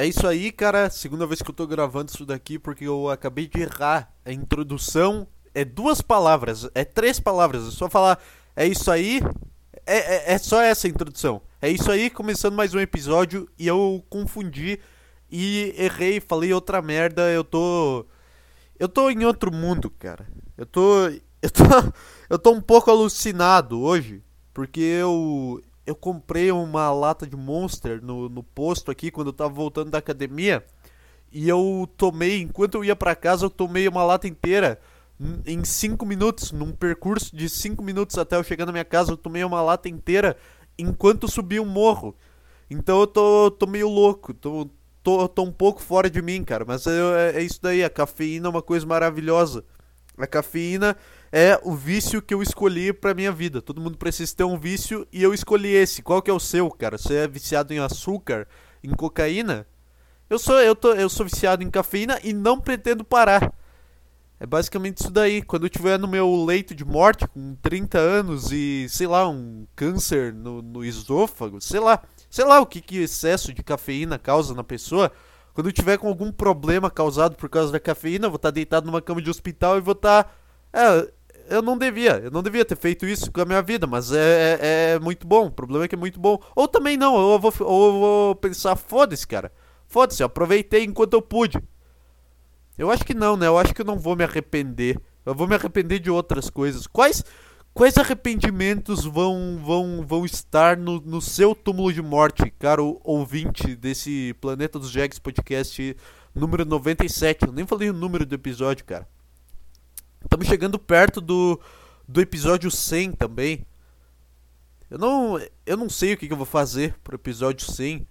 É isso aí, cara. Segunda vez que eu tô gravando isso daqui porque eu acabei de errar. A introdução é duas palavras, é três palavras. É só falar é isso aí. É, é, é só essa introdução. É isso aí, começando mais um episódio e eu confundi e errei, falei outra merda. Eu tô. Eu tô em outro mundo, cara. Eu tô. Eu tô. Eu tô um pouco alucinado hoje. Porque eu eu comprei uma lata de Monster no, no posto aqui quando eu tava voltando da academia. E eu tomei, enquanto eu ia para casa, eu tomei uma lata inteira em 5 minutos, num percurso de 5 minutos até eu chegar na minha casa, eu tomei uma lata inteira enquanto subi um morro. Então eu tô, tô meio louco, tô, tô, tô um pouco fora de mim, cara. Mas é, é isso daí, a cafeína é uma coisa maravilhosa. A cafeína é o vício que eu escolhi pra minha vida. Todo mundo precisa ter um vício e eu escolhi esse. Qual que é o seu, cara? Você é viciado em açúcar, em cocaína? Eu sou, eu tô, eu sou viciado em cafeína e não pretendo parar. É basicamente isso daí. Quando eu estiver no meu leito de morte, com 30 anos e, sei lá, um câncer no, no esôfago, sei lá, sei lá o que, que excesso de cafeína causa na pessoa. Quando eu tiver com algum problema causado por causa da cafeína, eu vou estar tá deitado numa cama de hospital e vou estar. Tá, é, eu não devia, eu não devia ter feito isso com a minha vida, mas é, é, é muito bom. O problema é que é muito bom. Ou também não, ou eu vou, ou eu vou pensar, foda-se, cara. Foda-se, aproveitei enquanto eu pude. Eu acho que não, né? Eu acho que eu não vou me arrepender. Eu vou me arrepender de outras coisas. Quais quais arrependimentos vão vão vão estar no, no seu túmulo de morte, caro ouvinte desse Planeta dos Jags podcast número 97? Eu nem falei o número do episódio, cara. Estamos chegando perto do, do episódio 100 também. Eu não, eu não sei o que, que eu vou fazer pro episódio 100.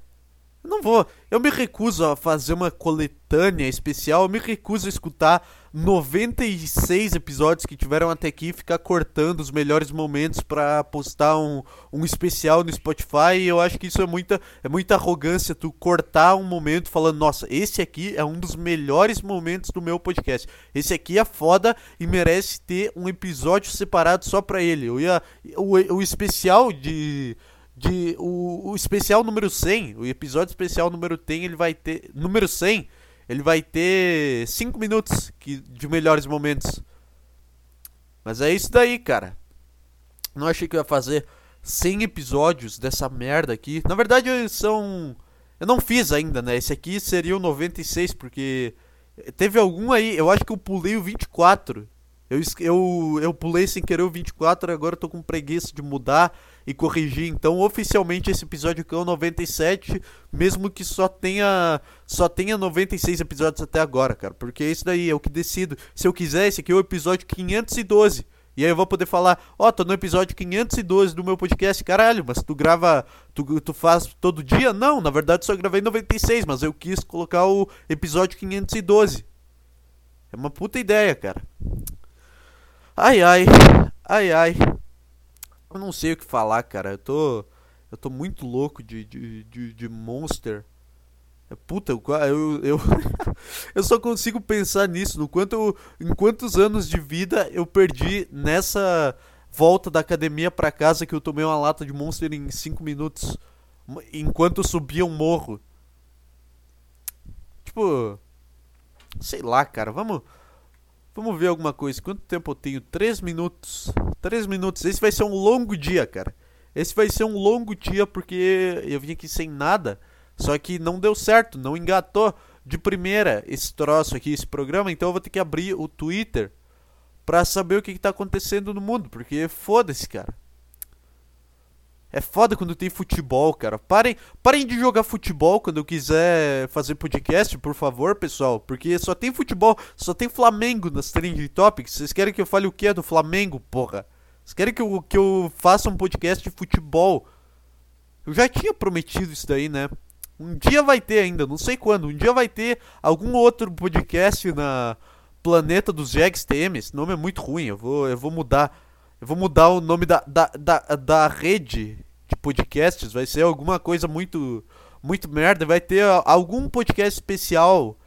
Eu não vou. Eu me recuso a fazer uma coletânea especial. Eu me recuso a escutar 96 episódios que tiveram até aqui ficar cortando os melhores momentos para postar um, um especial no Spotify. E eu acho que isso é muita, é muita arrogância. Tu cortar um momento falando, nossa, esse aqui é um dos melhores momentos do meu podcast. Esse aqui é foda e merece ter um episódio separado só pra ele. Eu ia. O, o especial de de o, o especial número 100, o episódio especial número 100, ele vai ter número 100, ele vai ter 5 minutos que, de melhores momentos. Mas é isso daí, cara. Não achei que eu ia fazer 100 episódios dessa merda aqui. Na verdade, são eu não fiz ainda, né? Esse aqui seria o 96 porque teve algum aí, eu acho que eu pulei o 24. Eu, eu, eu pulei sem querer o 24, agora eu tô com preguiça de mudar e corrigir. Então, oficialmente, esse episódio aqui é o 97, mesmo que só tenha só tenha 96 episódios até agora, cara. Porque isso daí é o que decido. Se eu quiser, esse aqui é o episódio 512. E aí eu vou poder falar, ó, oh, tô no episódio 512 do meu podcast, caralho, mas tu grava, tu, tu faz todo dia? Não, na verdade só gravei 96, mas eu quis colocar o episódio 512. É uma puta ideia, cara. Ai ai, ai ai. Eu não sei o que falar, cara. Eu tô. Eu tô muito louco de, de, de, de Monster. É, puta, eu, eu, eu, eu só consigo pensar nisso. No quanto eu, em quantos anos de vida eu perdi nessa volta da academia pra casa que eu tomei uma lata de Monster em 5 minutos. Enquanto eu subia um morro. Tipo. Sei lá, cara. Vamos. Vamos ver alguma coisa. Quanto tempo eu tenho? 3 minutos. 3 minutos. Esse vai ser um longo dia, cara. Esse vai ser um longo dia porque eu vim aqui sem nada. Só que não deu certo, não engatou de primeira esse troço aqui, esse programa. Então eu vou ter que abrir o Twitter pra saber o que, que tá acontecendo no mundo. Porque foda-se, cara. É foda quando tem futebol, cara. Parem, parem de jogar futebol quando eu quiser fazer podcast, por favor, pessoal. Porque só tem futebol, só tem Flamengo nas Trending Topics. Vocês querem que eu fale o que do Flamengo, porra? Vocês querem que eu, que eu faça um podcast de futebol? Eu já tinha prometido isso daí, né? Um dia vai ter ainda, não sei quando. Um dia vai ter algum outro podcast na Planeta dos Jags TM. Esse nome é muito ruim, eu vou, eu vou mudar. Eu vou mudar o nome da, da, da, da rede de podcasts. Vai ser alguma coisa muito, muito merda. Vai ter algum podcast especial.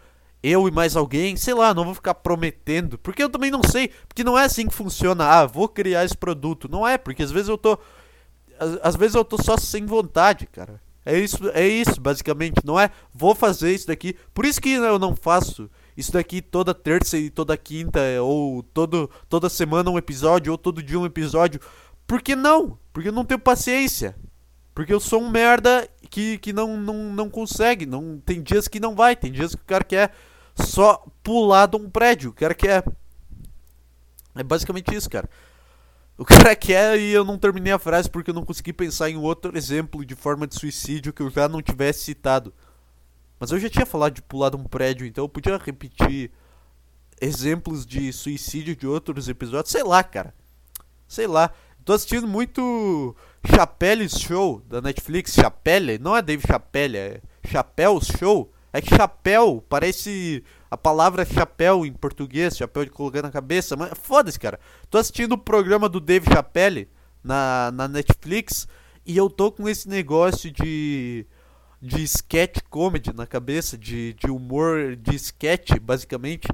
Eu e mais alguém. Sei lá, não vou ficar prometendo. Porque eu também não sei. Porque não é assim que funciona. Ah, vou criar esse produto. Não é, porque às vezes eu tô. Às, vezes eu tô só sem vontade, cara. É isso, é isso, basicamente. Não é vou fazer isso daqui. Por isso que eu não faço isso daqui toda terça e toda quinta, ou todo, toda semana um episódio, ou todo dia um episódio. Por que não? Porque eu não tenho paciência. Porque eu sou um merda que, que não, não, não consegue. Não, tem dias que não vai. Tem dias que o cara quer só pular de um prédio. O cara quer. É basicamente isso, cara. O cara quer e eu não terminei a frase porque eu não consegui pensar em outro exemplo de forma de suicídio que eu já não tivesse citado. Mas eu já tinha falado de pular de um prédio, então eu podia repetir exemplos de suicídio de outros episódios. Sei lá, cara. Sei lá. Tô assistindo muito Chappelle's Show da Netflix. Chapelle, não é Dave Chapelle, é Chapéu's Show. É que chapéu parece a palavra chapéu em português, chapéu de colocar na cabeça, mas foda-se, cara. Tô assistindo o programa do Dave Chappelle na, na Netflix e eu tô com esse negócio de de sketch comedy na cabeça, de, de humor de sketch, basicamente.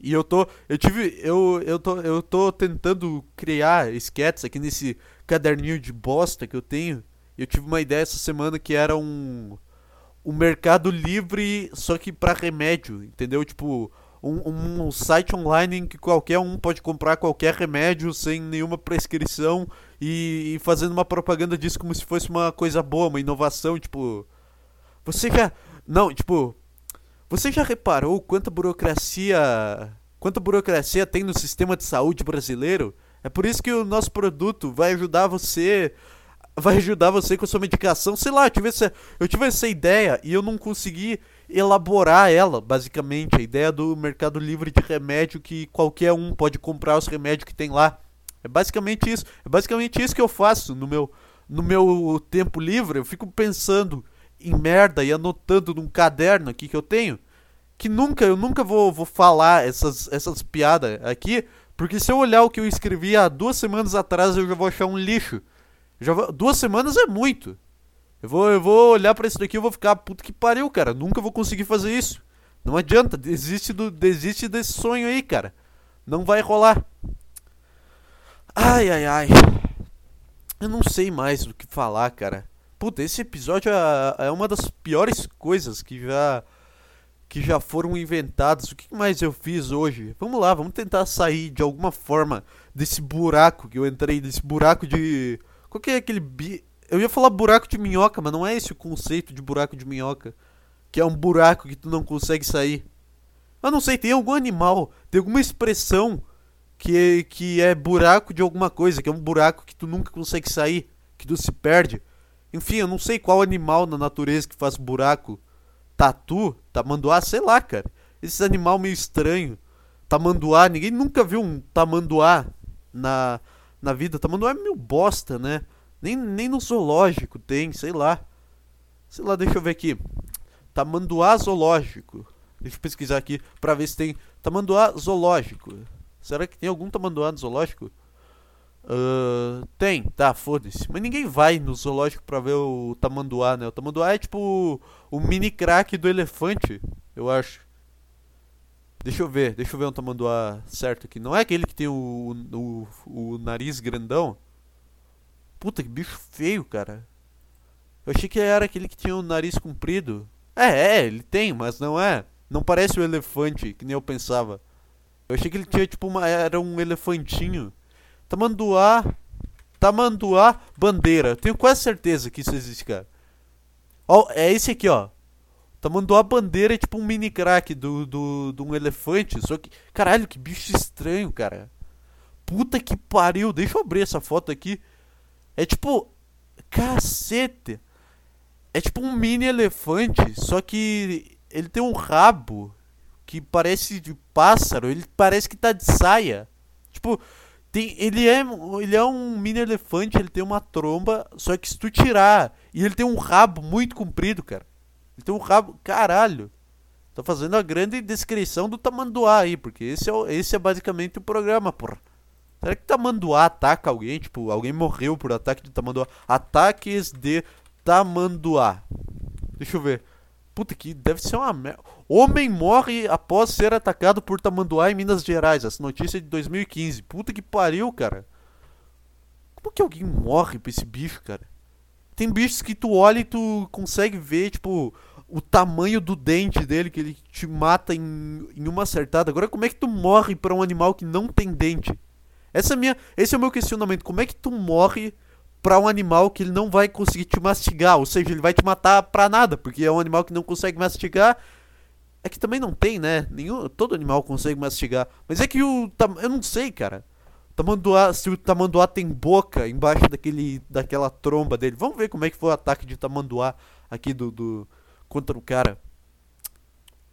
E eu tô. Eu tive. Eu, eu, tô, eu tô tentando criar sketches aqui nesse caderninho de bosta que eu tenho. Eu tive uma ideia essa semana que era um o Mercado Livre, só que para remédio, entendeu? Tipo, um, um, site online em que qualquer um pode comprar qualquer remédio sem nenhuma prescrição e, e, fazendo uma propaganda disso como se fosse uma coisa boa, uma inovação, tipo. Você já. Não, tipo. Você já reparou quanta burocracia. Quanta burocracia tem no sistema de saúde brasileiro? É por isso que o nosso produto vai ajudar você vai ajudar você com a sua medicação. Sei lá, eu tive, essa, eu tive essa ideia e eu não consegui elaborar ela, basicamente. A ideia do mercado livre de remédio que qualquer um pode comprar os remédios que tem lá. É basicamente isso. É basicamente isso que eu faço no meu, no meu tempo livre. Eu fico pensando em merda e anotando num caderno aqui que eu tenho. Que nunca, eu nunca vou, vou falar essas, essas piadas aqui. Porque se eu olhar o que eu escrevi há duas semanas atrás, eu já vou achar um lixo. Já vou, duas semanas é muito. Eu vou, eu vou olhar para isso daqui e vou ficar, puta que pariu, cara. Nunca vou conseguir fazer isso. Não adianta, desiste, do, desiste desse sonho aí, cara. Não vai rolar. Ai, ai, ai. Eu não sei mais do que falar, cara. Puta, esse episódio é, é uma das piores coisas que já que já foram inventadas. O que mais eu fiz hoje? Vamos lá, vamos tentar sair de alguma forma desse buraco que eu entrei, desse buraco de qual que é aquele bi... Eu ia falar buraco de minhoca, mas não é esse o conceito de buraco de minhoca. Que é um buraco que tu não consegue sair. Eu não sei, tem algum animal, tem alguma expressão que que é buraco de alguma coisa, que é um buraco que tu nunca consegue sair, que tu se perde. Enfim, eu não sei qual animal na natureza que faz buraco. Tatu, tamanduá, sei lá, cara. Esse animal meio estranho. Tamanduá, ninguém nunca viu um tamanduá na na vida. Tamanduá é meio bosta, né? Nem, nem no zoológico tem, sei lá. Sei lá, deixa eu ver aqui. Tamanduá zoológico. Deixa eu pesquisar aqui pra ver se tem. Tamanduá zoológico. Será que tem algum tamanduá no zoológico? Uh, tem, tá, foda-se. Mas ninguém vai no zoológico pra ver o tamanduá, né? O tamanduá é tipo o, mini crack do elefante, eu acho. Deixa eu ver, deixa eu ver um tamanduá certo aqui. Não é aquele que tem o, o, o nariz grandão? Puta, que bicho feio, cara. Eu achei que era aquele que tinha o nariz comprido. É, é, ele tem, mas não é. Não parece o elefante, que nem eu pensava. Eu achei que ele tinha tipo uma. Era um elefantinho. Tamanduá. Tamanduá bandeira. Tenho quase certeza que isso existe, cara. Ó, é esse aqui, ó. Mandou a bandeira é tipo um mini crack do, do, do um elefante. Só que. Caralho, que bicho estranho, cara. Puta que pariu. Deixa eu abrir essa foto aqui. É tipo. Cacete. É tipo um mini elefante. Só que ele tem um rabo que parece de pássaro. Ele parece que tá de saia. Tipo. Tem, ele, é, ele é um mini elefante, ele tem uma tromba, só que se tu tirar, e ele tem um rabo muito comprido, cara. Ele tem um rabo. Caralho! Tô fazendo a grande descrição do tamanduá aí, porque esse é, esse é basicamente o programa, porra. Será que tamanduá ataca alguém? Tipo, alguém morreu por ataque de tamanduá. Ataques de tamanduá. Deixa eu ver. Puta, que deve ser uma merda. Homem morre após ser atacado por tamanduá em Minas Gerais. Essa notícia é de 2015. Puta que pariu, cara. Como que alguém morre pra esse bicho, cara? tem bichos que tu olha e tu consegue ver, tipo, o tamanho do dente dele, que ele te mata em, em uma acertada. Agora, como é que tu morre para um animal que não tem dente? Essa é minha, esse é o meu questionamento. Como é que tu morre para um animal que ele não vai conseguir te mastigar? Ou seja, ele vai te matar pra nada, porque é um animal que não consegue mastigar. É que também não tem, né? Nenhum, todo animal consegue mastigar. Mas é que o. Eu não sei, cara. Tamanduá, se o tamanduá tem boca embaixo daquele, daquela tromba dele. Vamos ver como é que foi o ataque de tamanduá aqui do, do contra o cara.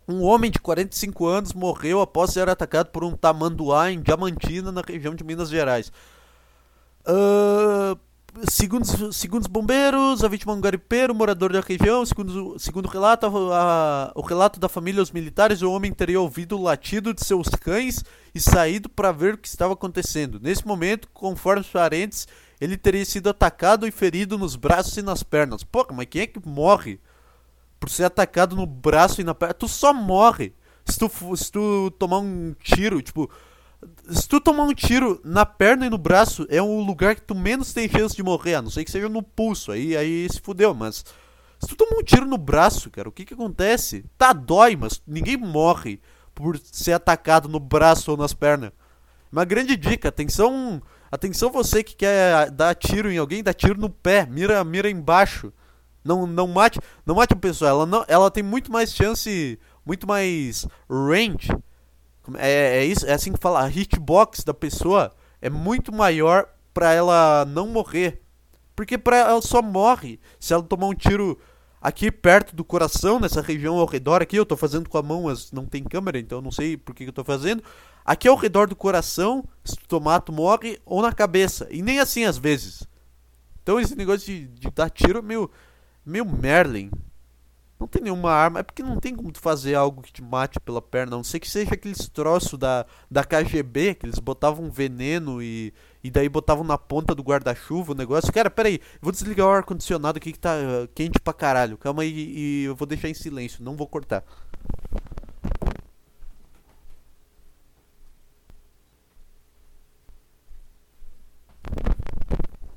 Um homem de 45 anos morreu após ser atacado por um tamanduá em Diamantina, na região de Minas Gerais. Uh, segundo, segundo os bombeiros, a vítima é um garipeiro, morador da região. Segundo, segundo o relato, a, a, o relato da família os militares, o homem teria ouvido o latido de seus cães e saído para ver o que estava acontecendo. Nesse momento, conforme os parentes, ele teria sido atacado e ferido nos braços e nas pernas. Pô, mas quem é que morre por ser atacado no braço e na perna, tu só morre. Se tu, se tu tomar um tiro, tipo. Se tu tomar um tiro na perna e no braço, é o lugar que tu menos tem chance de morrer, a não ser que seja no pulso, aí, aí se fudeu, mas. Se tu tomar um tiro no braço, cara, o que que acontece? Tá, dói, mas ninguém morre por ser atacado no braço ou nas pernas. Uma grande dica, atenção, atenção você que quer dar tiro em alguém, dá tiro no pé, mira, mira embaixo. Não, não mate, não mate a pessoa. Ela, não, ela tem muito mais chance, muito mais range. É, é isso, é assim que fala. A hitbox da pessoa é muito maior para ela não morrer. Porque pra ela só morre se ela tomar um tiro aqui perto do coração, nessa região ao redor aqui. Eu tô fazendo com a mão, mas não tem câmera, então não sei por que, que eu tô fazendo. Aqui ao redor do coração, se tu tomar, tu morre, ou na cabeça. E nem assim às vezes. Então esse negócio de, de dar tiro é meio Meio Merlin. Não tem nenhuma arma. É porque não tem como tu fazer algo que te mate pela perna. A não sei que seja aqueles troços da, da KGB, que eles botavam veneno e, e daí botavam na ponta do guarda-chuva o negócio. Cara, peraí, vou desligar o ar-condicionado aqui que tá uh, quente pra caralho. Calma aí e eu vou deixar em silêncio, não vou cortar.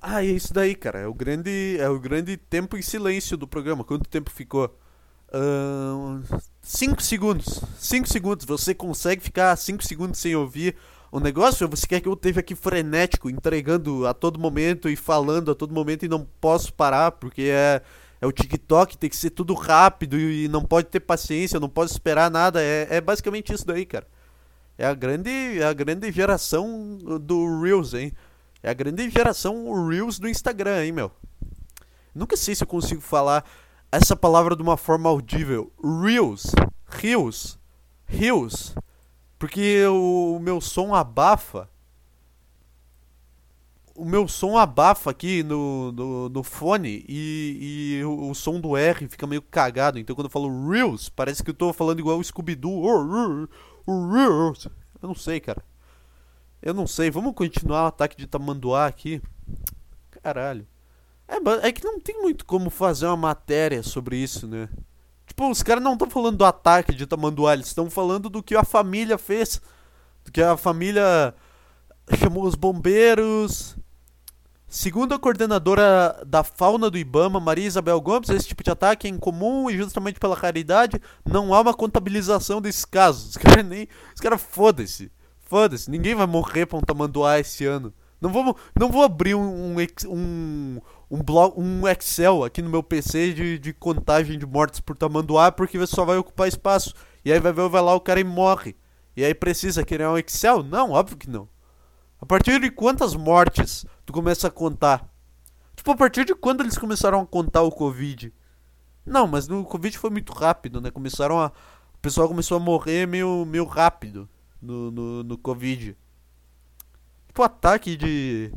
Ah, é isso daí, cara. É o grande, é o grande tempo em silêncio do programa. Quanto tempo ficou? 5 uh, segundos. 5 segundos. Você consegue ficar 5 segundos sem ouvir o negócio? Ou você quer que eu esteja aqui frenético, entregando a todo momento e falando a todo momento e não posso parar porque é, é o TikTok, tem que ser tudo rápido e não pode ter paciência, não pode esperar nada. É, é basicamente isso daí, cara. É a grande, é a grande geração do Reels, hein? É a grande geração Reels do Instagram, hein, meu? Nunca sei se eu consigo falar essa palavra de uma forma audível. Reels. Reels. Reels. Porque o meu som abafa. O meu som abafa aqui no, no, no fone e, e o, o, som do R fica meio cagado. Então quando eu falo Reels, parece que eu tô falando igual o Scooby-Doo. Reels. Eu não sei, cara. Eu não sei, vamos continuar o ataque de tamanduá aqui? Caralho. É, é que não tem muito como fazer uma matéria sobre isso, né? Tipo, os caras não estão falando do ataque de tamanduá, eles estão falando do que a família fez. Do que a família chamou os bombeiros. Segundo a coordenadora da fauna do Ibama, Maria Isabel Gomes, esse tipo de ataque é incomum e justamente pela raridade não há uma contabilização desses casos. Os caras nem. Os caras foda-se. Foda-se, ninguém vai morrer pra um tamanduá esse ano. Não vou, não vou abrir um, um, um, blog, um Excel aqui no meu PC de, de contagem de mortes por tamanduá, porque só vai ocupar espaço. E aí vai ver, vai lá o cara e morre. E aí precisa criar um Excel? Não, óbvio que não. A partir de quantas mortes tu começa a contar? Tipo, a partir de quando eles começaram a contar o Covid? Não, mas no Covid foi muito rápido, né? Começaram a. O pessoal começou a morrer meio, meio rápido no, no, no Covid. Tipo, ataque de.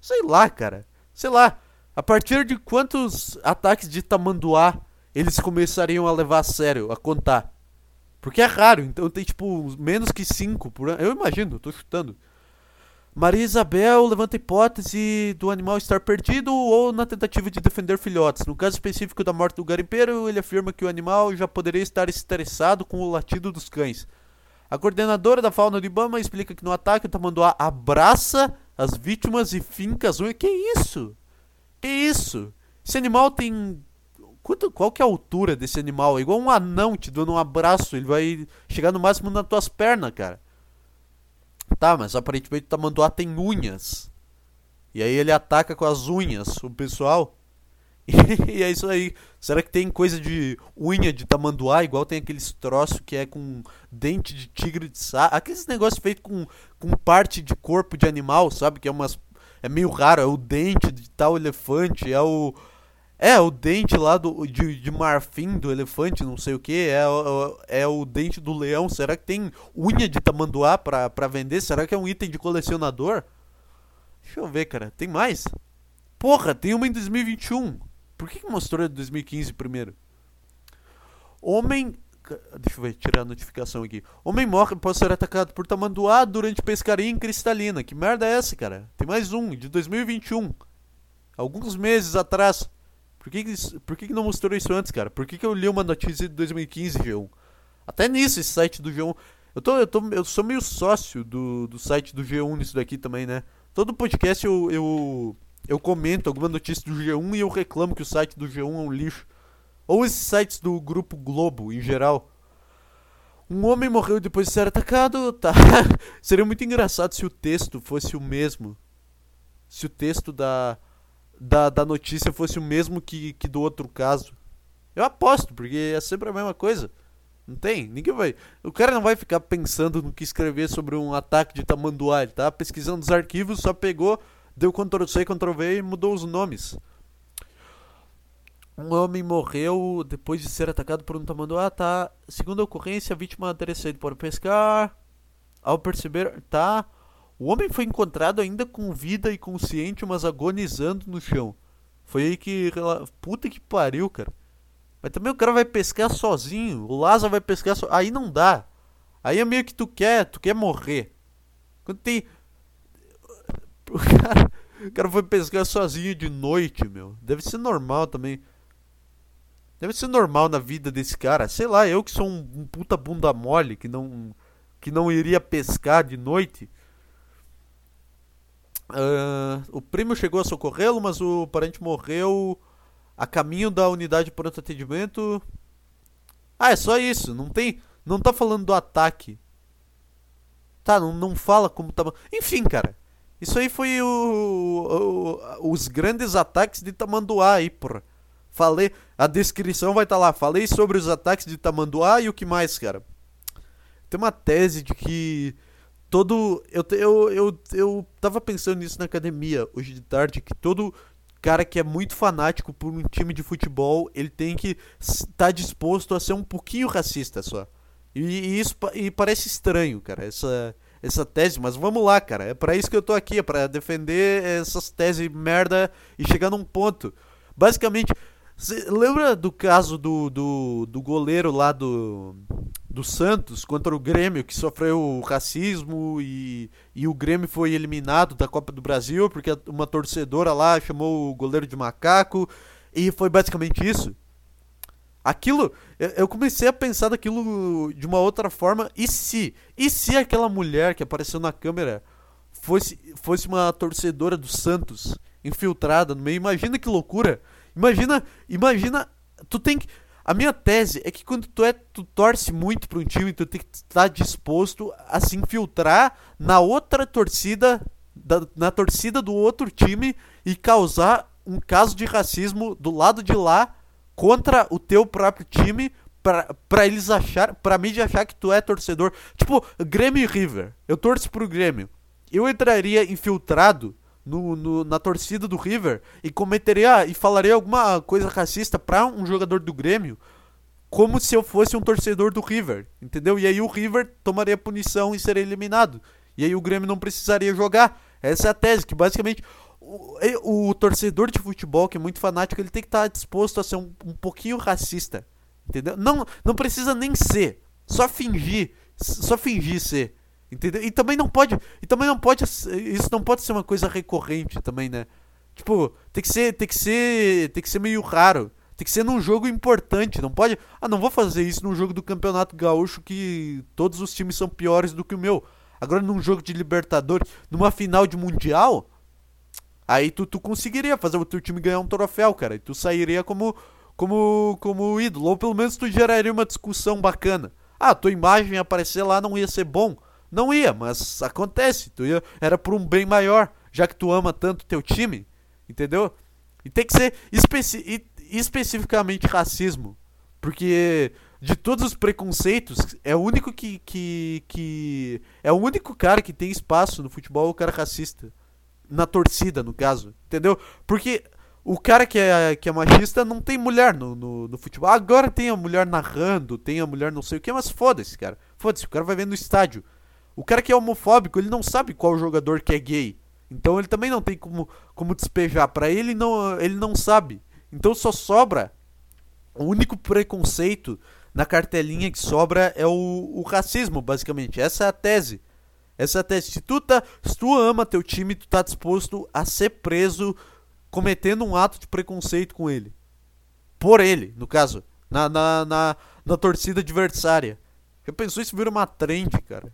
Sei lá, cara. Sei lá. A partir de quantos ataques de tamanduá eles começariam a levar a sério, a contar? Porque é raro, então tem tipo menos que 5 por ano. Eu imagino, tô chutando. Maria Isabel levanta a hipótese do animal estar perdido ou na tentativa de defender filhotes. No caso específico da morte do garimpeiro, ele afirma que o animal já poderia estar estressado com o latido dos cães. A coordenadora da fauna do Ibama explica que no ataque o tamanduá abraça as vítimas e finca as unhas. Que isso? Que isso? Esse animal tem. Quanto, qual que é a altura desse animal? É igual um anão te dando um abraço. Ele vai chegar no máximo nas tuas pernas, cara. Tá, mas aparentemente o tamanduá tem unhas. E aí ele ataca com as unhas o pessoal. E é isso aí. Será que tem coisa de unha de tamanduá, igual tem aqueles troços que é com dente de tigre de saco? Aqueles negócios feitos com, com parte de corpo de animal, sabe? Que é umas. É meio raro, é o dente de tal elefante, é o. É, o dente lá do, de, de marfim do elefante, não sei o que, é, é, é o dente do leão. Será que tem unha de tamanduá pra, pra vender? Será que é um item de colecionador? Deixa eu ver, cara. Tem mais? Porra, tem uma em 2021. Por que, que mostrou de 2015 primeiro? Homem. Deixa eu ver, tirar a notificação aqui. Homem morre após ser atacado por tamanduá durante pescaria em cristalina. Que merda é essa, cara? Tem mais um, de 2021. Alguns meses atrás. Por que, que, por que, que não mostrou isso antes, cara? Por que, que eu li uma notícia de 2015, G1? Até nisso, esse site do G1. Eu, tô, eu, tô, eu sou meio sócio do, do site do G1 nisso daqui também, né? Todo podcast eu, eu, eu comento alguma notícia do G1 e eu reclamo que o site do G1 é um lixo. Ou esses sites do Grupo Globo, em geral. Um homem morreu depois de ser atacado. Tá. Seria muito engraçado se o texto fosse o mesmo. Se o texto da, da, da notícia fosse o mesmo que, que do outro caso. Eu aposto, porque é sempre a mesma coisa. Não tem? Ninguém vai. O cara não vai ficar pensando no que escrever sobre um ataque de tamanduá. Ele tá pesquisando os arquivos, só pegou, deu Ctrl C, Ctrl V e mudou os nomes. Um homem morreu depois de ser atacado por um tamanduá. Tá. Segundo a ocorrência, a vítima saído para pescar. Ao perceber. Tá. O homem foi encontrado ainda com vida e consciente, mas agonizando no chão. Foi aí que. Puta que pariu, cara. Mas também o cara vai pescar sozinho. O Lázaro vai pescar sozinho. Aí não dá. Aí é meio que tu quer, tu quer morrer. Quando tem. O cara, o cara foi pescar sozinho de noite, meu. Deve ser normal também. Deve ser normal na vida desse cara. Sei lá, eu que sou um, um puta bunda mole que não. que não iria pescar de noite. Uh, o primo chegou a socorrê-lo, mas o parente morreu a caminho da unidade de pronto atendimento. Ah, é só isso. Não tem. Não tá falando do ataque. Tá, não, não fala como tá. Enfim, cara. Isso aí foi o, o os grandes ataques de Tamanduá aí, porra. Falei. A descrição vai estar tá lá. Falei sobre os ataques de Tamanduá e o que mais, cara. Tem uma tese de que todo. Eu, eu, eu, eu tava pensando nisso na academia hoje de tarde, que todo cara que é muito fanático por um time de futebol, ele tem que estar tá disposto a ser um pouquinho racista só. E, e isso e parece estranho, cara, essa, essa tese, mas vamos lá, cara. É para isso que eu tô aqui, é para defender essas teses merda e chegar num ponto. Basicamente, lembra do caso do, do, do goleiro lá do, do Santos contra o Grêmio, que sofreu racismo e, e o Grêmio foi eliminado da Copa do Brasil porque uma torcedora lá chamou o goleiro de macaco e foi basicamente isso? Aquilo, eu comecei a pensar daquilo de uma outra forma. E se? E se aquela mulher que apareceu na câmera fosse, fosse uma torcedora do Santos infiltrada no meio? Imagina que loucura! Imagina, imagina, tu tem que a minha tese é que quando tu é, tu torce muito para um time, tu tem que estar disposto a se infiltrar na outra torcida, da, na torcida do outro time e causar um caso de racismo do lado de lá contra o teu próprio time para eles achar, mim de achar que tu é torcedor. Tipo, Grêmio e River. Eu torço pro Grêmio. Eu entraria infiltrado no, no, na torcida do River e cometeria e falaria alguma coisa racista para um jogador do Grêmio, como se eu fosse um torcedor do River, entendeu? E aí o River tomaria punição e seria eliminado. E aí o Grêmio não precisaria jogar. Essa é a tese, que basicamente o, o torcedor de futebol, que é muito fanático, ele tem que estar disposto a ser um, um pouquinho racista. Entendeu? Não, não precisa nem ser. Só fingir. Só fingir ser. Entendeu? E também não pode. E também não pode. Isso não pode ser uma coisa recorrente também, né? Tipo, tem que ser. Tem que ser. Tem que ser meio raro. Tem que ser num jogo importante. Não pode. Ah, não vou fazer isso num jogo do Campeonato Gaúcho que todos os times são piores do que o meu. Agora num jogo de Libertadores, numa final de Mundial. Aí tu, tu conseguiria fazer o teu time ganhar um troféu, cara. E tu sairia como, como, como ídolo. Ou pelo menos tu geraria uma discussão bacana. Ah, tua imagem aparecer lá não ia ser bom. Não ia, mas acontece. Tu ia, era por um bem maior, já que tu ama tanto teu time. Entendeu? E tem que ser especi especificamente racismo. Porque de todos os preconceitos, é o único que, que, que. É o único cara que tem espaço no futebol, o cara racista. Na torcida, no caso. Entendeu? Porque o cara que é, que é machista não tem mulher no, no, no, futebol. Agora tem a mulher narrando, tem a mulher não sei o que, mas foda-se, cara. Foda-se, o cara vai ver no estádio. O cara que é homofóbico, ele não sabe qual jogador que é gay. Então ele também não tem como, como despejar. Para ele não, ele não sabe. Então só sobra o único preconceito na cartelinha que sobra é o, o racismo, basicamente. Essa é a tese. Essa tese. Se tu, tá, se tu ama teu time, tu tá disposto a ser preso cometendo um ato de preconceito com ele. Por ele, no caso. Na, na, na, na torcida adversária. Já pensou isso vira uma trend, cara?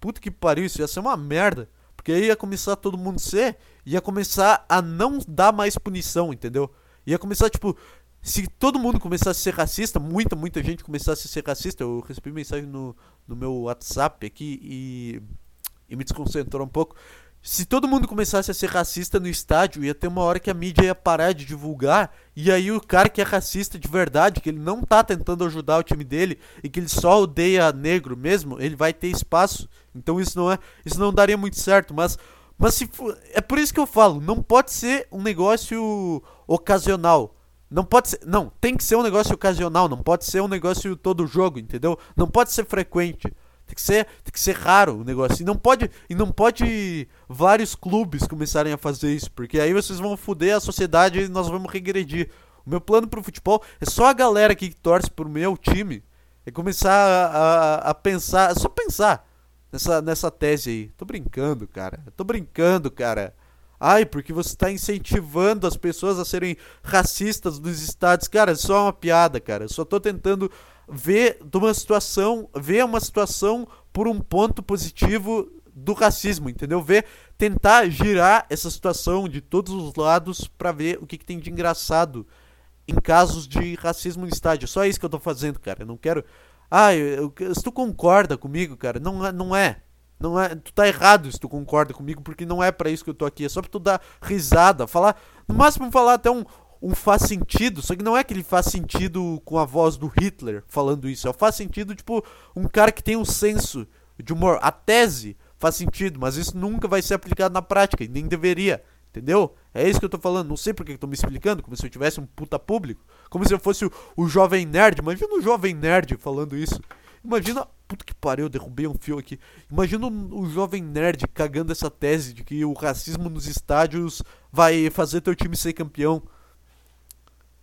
Puta que pariu, isso ia ser uma merda. Porque aí ia começar todo mundo ser, ia começar a não dar mais punição, entendeu? Ia começar, tipo, se todo mundo começasse a ser racista, muita, muita gente começasse a ser racista, eu recebi mensagem no, no meu WhatsApp aqui e, e me desconcentrou um pouco. Se todo mundo começasse a ser racista no estádio, ia ter uma hora que a mídia ia parar de divulgar, e aí o cara que é racista de verdade, que ele não tá tentando ajudar o time dele e que ele só odeia negro mesmo, ele vai ter espaço. Então isso não é, isso não daria muito certo, mas mas se for, é por isso que eu falo, não pode ser um negócio ocasional. Não pode ser. Não, tem que ser um negócio ocasional, não pode ser um negócio todo jogo, entendeu? Não pode ser frequente. Tem que ser, tem que ser raro o negócio. E não pode, e não pode vários clubes começarem a fazer isso, porque aí vocês vão foder a sociedade e nós vamos regredir. O meu plano pro futebol é só a galera que torce pro meu time é começar a, a, a pensar, é só pensar nessa, nessa tese aí. Tô brincando, cara. Tô brincando, cara. Ai, porque você está incentivando as pessoas a serem racistas nos estados. Cara, é só uma piada, cara. Eu só tô tentando ver de uma situação, ver uma situação por um ponto positivo do racismo, entendeu? Ver, tentar girar essa situação de todos os lados para ver o que, que, tem de engraçado em casos de racismo no estádio. Só isso que eu tô fazendo, cara. Eu não quero. Ah, eu, eu, se tu concorda comigo, cara, não, é, não é. Não é, tu tá errado se tu concorda comigo, porque não é para isso que eu tô aqui. É só pra tu dar risada, falar, no máximo falar até um, um faz sentido, só que não é que ele faz sentido com a voz do Hitler falando isso. É faz sentido, tipo, um cara que tem um senso de humor. A tese faz sentido, mas isso nunca vai ser aplicado na prática, e nem deveria. Entendeu? É isso que eu tô falando. Não sei porque eu tô me explicando, como se eu tivesse um puta público. Como se eu fosse o, o jovem nerd. Imagina o jovem nerd falando isso. Imagina. Puta que pariu, eu derrubei um fio aqui. Imagina o, jovem nerd cagando essa tese de que o racismo nos estádios vai fazer teu time ser campeão.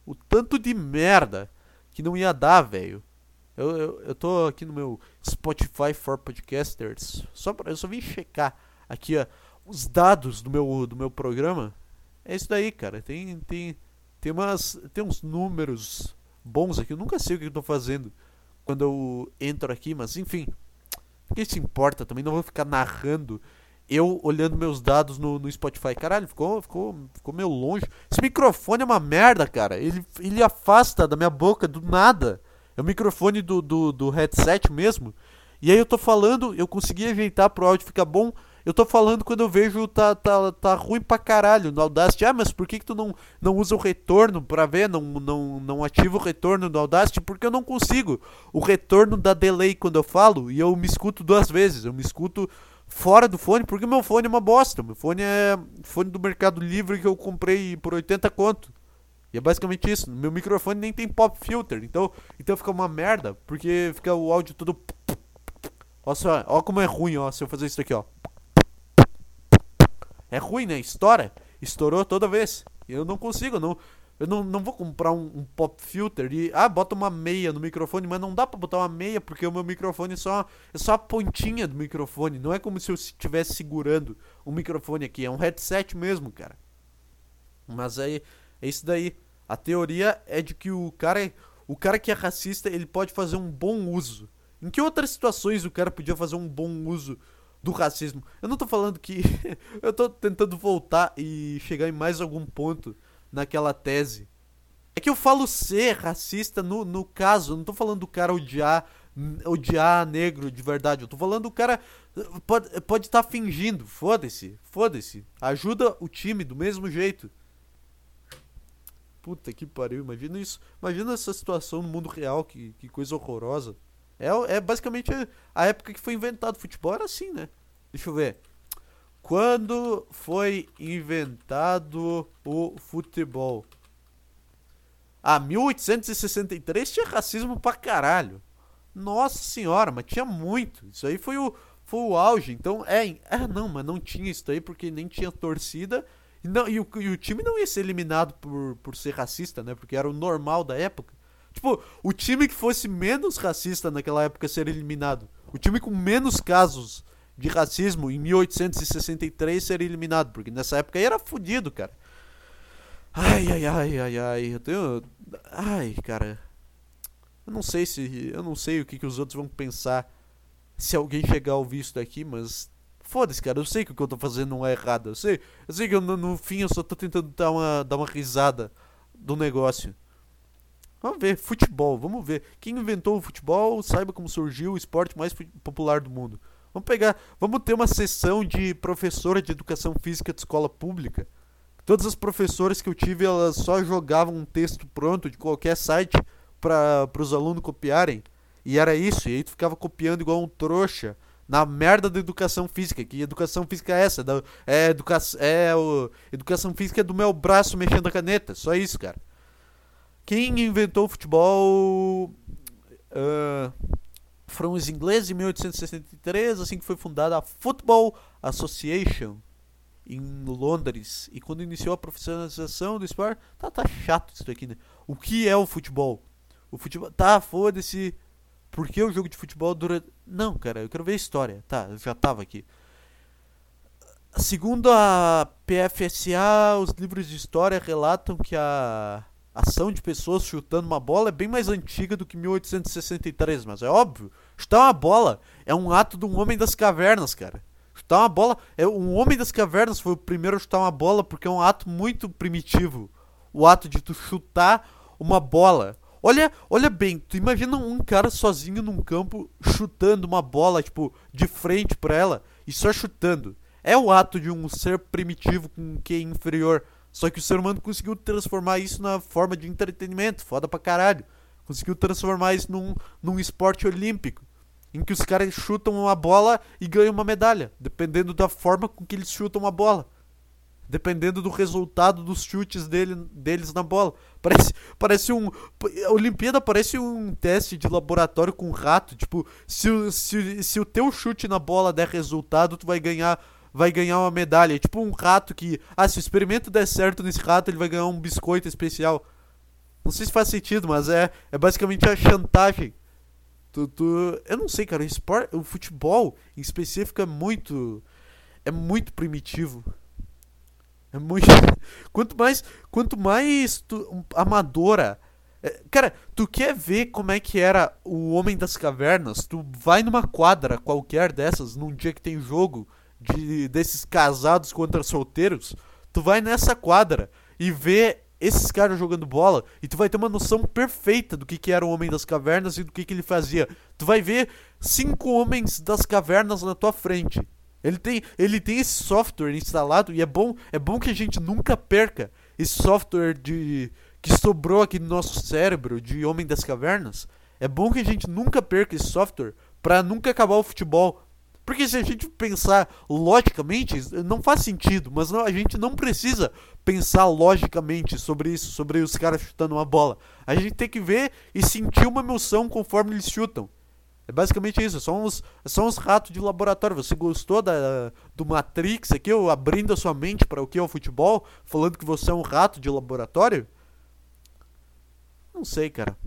O tanto de merda que não ia dar, velho. Eu, eu, eu tô aqui no meu Spotify for Podcasters. Só pra, eu só vim checar aqui ó, os dados do meu, do meu programa. É isso daí, cara. Tem, tem, tem, umas, tem uns números bons aqui. Eu nunca sei o que eu tô fazendo quando eu entro aqui, mas enfim. Quem se importa também? Não vou ficar narrando eu olhando meus dados no, no Spotify. Caralho, ficou, ficou, ficou meio longe. Esse microfone é uma merda, cara. Ele, ele afasta da minha boca do nada. É o microfone do, do, do headset mesmo. E aí eu tô falando, eu consegui ajeitar pro áudio ficar bom. Eu tô falando quando eu vejo tá, tá, tá ruim pra caralho no Audacity. Ah, mas por que, que tu não, não usa o retorno pra ver? Não, não, não ativa o retorno do Audacity? Porque eu não consigo. O retorno dá delay quando eu falo e eu me escuto duas vezes. Eu me escuto fora do fone, porque meu fone é uma bosta. Meu fone é fone do Mercado Livre que eu comprei por 80 conto. E é basicamente isso. Meu microfone nem tem pop filter. Então, então fica uma merda, porque fica o áudio todo. Olha só, olha como é ruim, ó, se eu fazer isso aqui, ó. É ruim, né? Estoura. Estourou toda vez. Eu não consigo, não. Eu não, não vou comprar um, um, pop filter e. Ah, bota uma meia no microfone, mas não dá pra botar uma meia porque o meu microfone é só, é só a pontinha do microfone. Não é como se eu estivesse segurando o microfone aqui. É um headset mesmo, cara. Mas aí, é isso daí. A teoria é de que o cara, o cara que é racista, ele pode fazer um bom uso. Em que outras situações o cara podia fazer um bom uso do racismo. Eu não tô falando que. eu tô tentando voltar e chegar em mais algum ponto naquela tese. É que eu falo ser racista no, no caso, eu não tô falando do cara odiar odiar negro de verdade. Eu tô falando do cara pode estar tá fingindo. Foda-se, foda-se. Ajuda o time do mesmo jeito. Puta que pariu, imagina isso. Imagina essa situação no mundo real, que, que coisa horrorosa. É, é basicamente a época que foi inventado o futebol, era assim, né? Deixa eu ver. Quando foi inventado o futebol? Ah, 1863 tinha racismo pra caralho. Nossa senhora, mas tinha muito. Isso aí foi o, foi o auge. Então, é, é, não, mas não tinha isso aí porque nem tinha torcida. E, não, e, o, e o time não ia ser eliminado por, por ser racista, né? Porque era o normal da época. Tipo, o time que fosse menos racista naquela época ser eliminado. O time com menos casos de racismo em 1863 ser eliminado. Porque nessa época aí era fodido, cara. Ai, ai, ai, ai, ai. Eu tenho. Ai, cara. Eu não sei se. Eu não sei o que, que os outros vão pensar se alguém chegar a ouvir isso daqui, mas. Foda-se, cara. Eu sei que o que eu tô fazendo não é errado. Eu sei, eu sei que eu, no, no fim eu só tô tentando dar uma, dar uma risada do negócio. Vamos ver, futebol, vamos ver. Quem inventou o futebol, saiba como surgiu o esporte mais popular do mundo. Vamos pegar, vamos ter uma sessão de professora de educação física de escola pública. Todas as professoras que eu tive, elas só jogavam um texto pronto de qualquer site para os alunos copiarem. E era isso, e aí tu ficava copiando igual um trouxa na merda da educação física. Que educação física é essa? É, educa é o, educação física é do meu braço mexendo a caneta. Só isso, cara. Quem inventou o futebol uh, foram os ingleses em 1863, assim que foi fundada a Football Association em Londres. E quando iniciou a profissionalização do esporte, tá, tá chato isso aqui, né? O que é o futebol? O futebol. Tá, foda-se. Por que o jogo de futebol dura. Não, cara, eu quero ver a história. Tá, eu já tava aqui. Segundo a PFSA, os livros de história relatam que a ação de pessoas chutando uma bola é bem mais antiga do que 1863, mas é óbvio. Chutar uma bola é um ato de um homem das cavernas, cara. Chutar uma bola. É, um homem das cavernas foi o primeiro a chutar uma bola porque é um ato muito primitivo. O ato de tu chutar uma bola. Olha, olha bem, tu imagina um cara sozinho num campo chutando uma bola, tipo, de frente pra ela e só chutando. É o ato de um ser primitivo com um QI inferior. Só que o ser humano conseguiu transformar isso na forma de entretenimento, foda pra caralho. Conseguiu transformar isso num, num esporte olímpico. Em que os caras chutam uma bola e ganham uma medalha, dependendo da forma com que eles chutam a bola dependendo do resultado dos chutes dele, deles na bola. Parece, parece um. A Olimpíada parece um teste de laboratório com rato. Tipo, se, se, se o teu chute na bola der resultado, tu vai ganhar. Vai ganhar uma medalha. É tipo um rato que. Ah, se o experimento der certo nesse rato, ele vai ganhar um biscoito especial. Não sei se faz sentido, mas é, é basicamente a chantagem. Tu, tu, eu não sei, cara. O, esporte, o futebol em específico é muito. É muito primitivo. É muito. Quanto mais. Quanto mais tu, amadora. É, cara, tu quer ver como é que era o Homem das Cavernas? Tu vai numa quadra qualquer dessas, num dia que tem jogo de desses casados contra solteiros. Tu vai nessa quadra e vê esses caras jogando bola e tu vai ter uma noção perfeita do que, que era o Homem das Cavernas e do que, que ele fazia. Tu vai ver cinco Homens das Cavernas na tua frente. Ele tem, ele tem esse software instalado e é bom, é bom que a gente nunca perca esse software de que sobrou aqui no nosso cérebro de Homem das Cavernas. É bom que a gente nunca perca esse software para nunca acabar o futebol. Porque se a gente pensar logicamente, não faz sentido, mas não, a gente não precisa pensar logicamente sobre isso, sobre os caras chutando uma bola. A gente tem que ver e sentir uma emoção conforme eles chutam. É basicamente isso, são uns, são uns ratos de laboratório. Você gostou da, do Matrix aqui, eu abrindo a sua mente para o que é o futebol, falando que você é um rato de laboratório? Não sei, cara.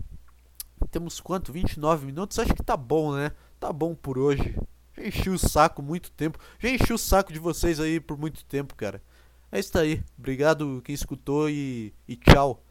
Temos quanto? 29 minutos? Acho que tá bom, né? Tá bom por hoje. Já enchi o saco muito tempo. Já enchi o saco de vocês aí por muito tempo, cara. É isso aí. Obrigado quem escutou e, e tchau.